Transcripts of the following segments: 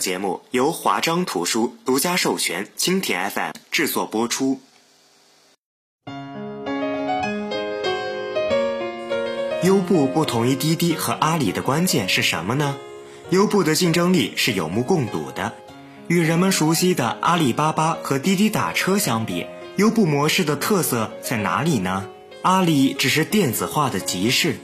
节目由华章图书独家授权，蜻蜓 FM 制作播出。优步不同于滴滴和阿里的关键是什么呢？优步的竞争力是有目共睹的。与人们熟悉的阿里巴巴和滴滴打车相比，优步模式的特色在哪里呢？阿里只是电子化的集市。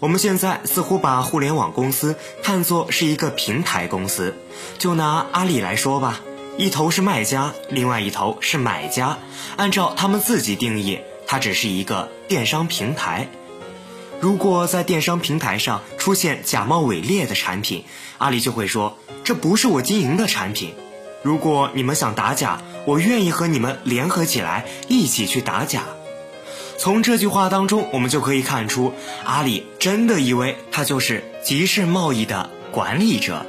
我们现在似乎把互联网公司看作是一个平台公司。就拿阿里来说吧，一头是卖家，另外一头是买家。按照他们自己定义，它只是一个电商平台。如果在电商平台上出现假冒伪劣的产品，阿里就会说。这不是我经营的产品。如果你们想打假，我愿意和你们联合起来，一起去打假。从这句话当中，我们就可以看出，阿里真的以为他就是集市贸易的管理者。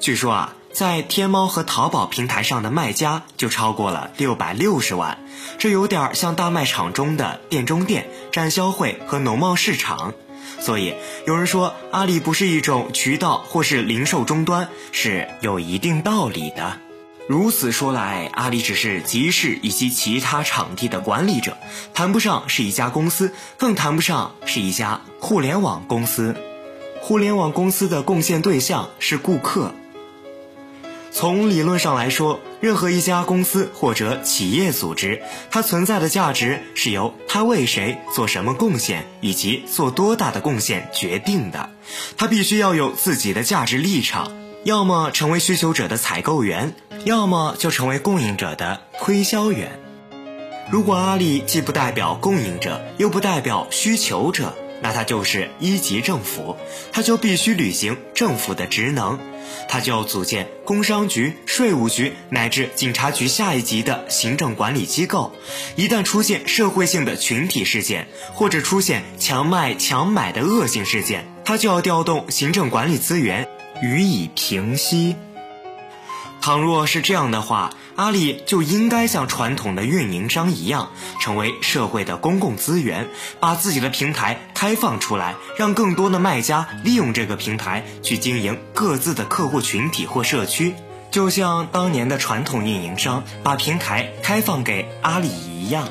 据说啊，在天猫和淘宝平台上的卖家就超过了六百六十万，这有点像大卖场中的店中店、展销会和农贸市场。所以，有人说阿里不是一种渠道或是零售终端，是有一定道理的。如此说来，阿里只是集市以及其他场地的管理者，谈不上是一家公司，更谈不上是一家互联网公司。互联网公司的贡献对象是顾客。从理论上来说，任何一家公司或者企业组织，它存在的价值是由它为谁做什么贡献以及做多大的贡献决定的。它必须要有自己的价值立场，要么成为需求者的采购员，要么就成为供应者的推销员。如果阿里既不代表供应者，又不代表需求者，那它就是一级政府，它就必须履行政府的职能。他就要组建工商局、税务局乃至警察局下一级的行政管理机构。一旦出现社会性的群体事件，或者出现强卖强买的恶性事件，他就要调动行政管理资源予以平息。倘若是这样的话，阿里就应该像传统的运营商一样，成为社会的公共资源，把自己的平台开放出来，让更多的卖家利用这个平台去经营各自的客户群体或社区，就像当年的传统运营商把平台开放给阿里一样。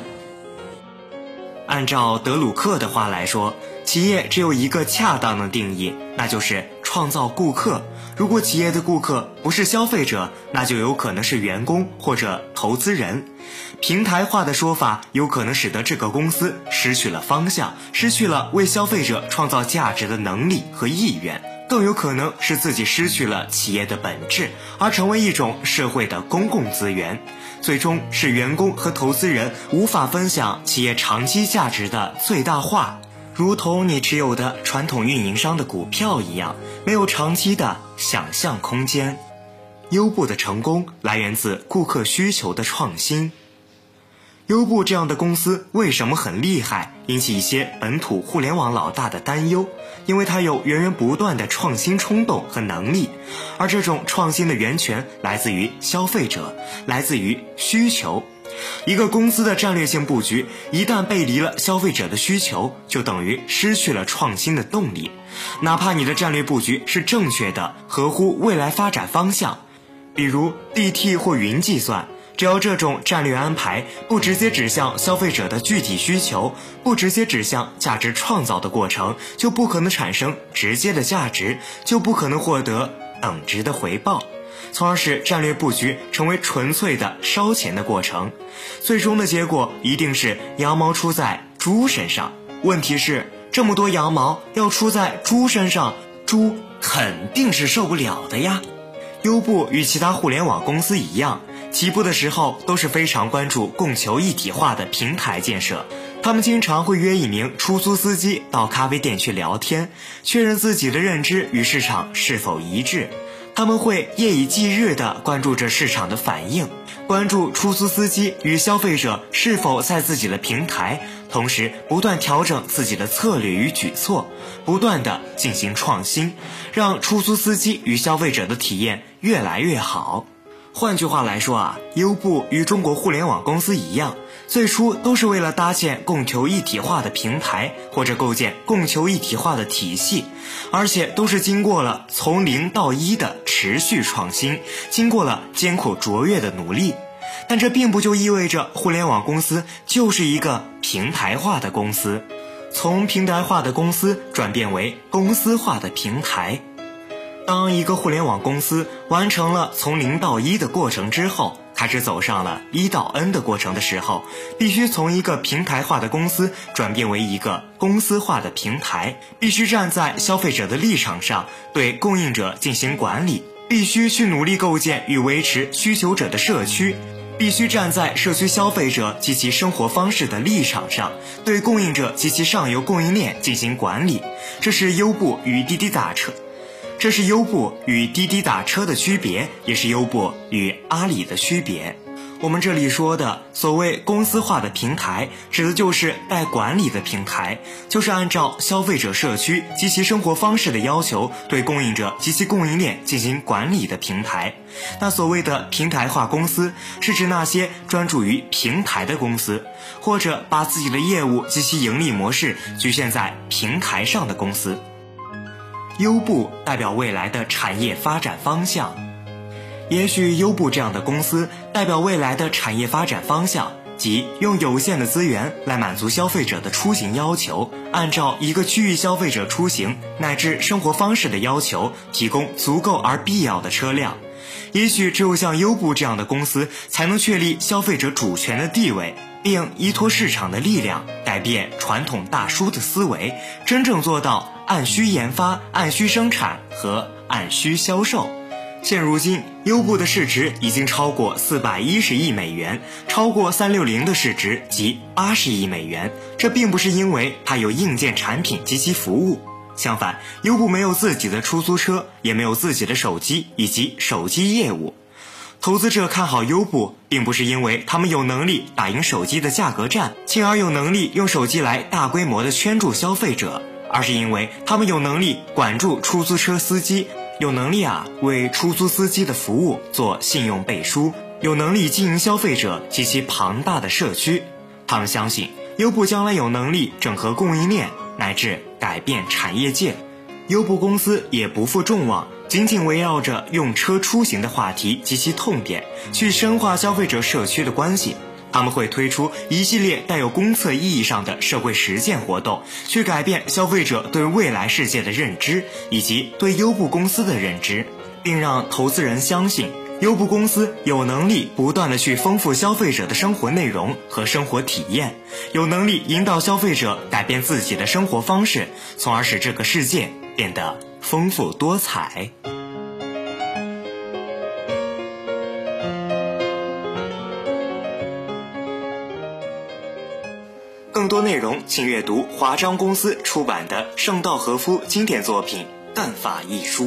按照德鲁克的话来说，企业只有一个恰当的定义，那就是创造顾客。如果企业的顾客不是消费者，那就有可能是员工或者投资人。平台化的说法有可能使得这个公司失去了方向，失去了为消费者创造价值的能力和意愿，更有可能是自己失去了企业的本质，而成为一种社会的公共资源，最终使员工和投资人无法分享企业长期价值的最大化。如同你持有的传统运营商的股票一样，没有长期的想象空间。优步的成功来源自顾客需求的创新。优步这样的公司为什么很厉害，引起一些本土互联网老大的担忧？因为它有源源不断的创新冲动和能力，而这种创新的源泉来自于消费者，来自于需求。一个公司的战略性布局一旦背离了消费者的需求，就等于失去了创新的动力。哪怕你的战略布局是正确的，合乎未来发展方向，比如 DT 或云计算，只要这种战略安排不直接指向消费者的具体需求，不直接指向价值创造的过程，就不可能产生直接的价值，就不可能获得等值的回报。从而使战略布局成为纯粹的烧钱的过程，最终的结果一定是羊毛出在猪身上。问题是，这么多羊毛要出在猪身上，猪肯定是受不了的呀。优步与其他互联网公司一样，起步的时候都是非常关注供求一体化的平台建设。他们经常会约一名出租司机到咖啡店去聊天，确认自己的认知与市场是否一致。他们会夜以继日地关注着市场的反应，关注出租司机与消费者是否在自己的平台，同时不断调整自己的策略与举措，不断地进行创新，让出租司机与消费者的体验越来越好。换句话来说啊，优步与中国互联网公司一样，最初都是为了搭建供求一体化的平台，或者构建供求一体化的体系，而且都是经过了从零到一的持续创新，经过了艰苦卓越的努力。但这并不就意味着互联网公司就是一个平台化的公司，从平台化的公司转变为公司化的平台。当一个互联网公司完成了从零到一的过程之后，开始走上了一到 N 的过程的时候，必须从一个平台化的公司转变为一个公司化的平台，必须站在消费者的立场上对供应者进行管理，必须去努力构建与维持需求者的社区。必须站在社区消费者及其生活方式的立场上，对供应者及其上游供应链进行管理。这是优步与滴滴打车，这是优步与滴滴打车的区别，也是优步与阿里的区别。我们这里说的所谓公司化的平台，指的就是带管理的平台，就是按照消费者社区及其生活方式的要求，对供应者及其供应链进行管理的平台。那所谓的平台化公司，是指那些专注于平台的公司，或者把自己的业务及其盈利模式局限在平台上的公司。优步代表未来的产业发展方向。也许优步这样的公司代表未来的产业发展方向，即用有限的资源来满足消费者的出行要求，按照一个区域消费者出行乃至生活方式的要求，提供足够而必要的车辆。也许只有像优步这样的公司，才能确立消费者主权的地位，并依托市场的力量，改变传统大叔的思维，真正做到按需研发、按需生产和按需销售。现如今，优步的市值已经超过四百一十亿美元，超过三六零的市值即八十亿美元。这并不是因为它有硬件产品及其服务，相反，优步没有自己的出租车，也没有自己的手机以及手机业务。投资者看好优步，并不是因为他们有能力打赢手机的价格战，进而有能力用手机来大规模的圈住消费者，而是因为他们有能力管住出租车司机。有能力啊，为出租司机的服务做信用背书；有能力经营消费者及其庞大的社区。他们相信优步将来有能力整合供应链，乃至改变产业界。优步公司也不负众望，紧紧围绕着用车出行的话题及其痛点，去深化消费者社区的关系。他们会推出一系列带有公测意义上的社会实践活动，去改变消费者对未来世界的认知以及对优步公司的认知，并让投资人相信优步公司有能力不断的去丰富消费者的生活内容和生活体验，有能力引导消费者改变自己的生活方式，从而使这个世界变得丰富多彩。更多内容，请阅读华章公司出版的圣道和夫经典作品《淡法一书》。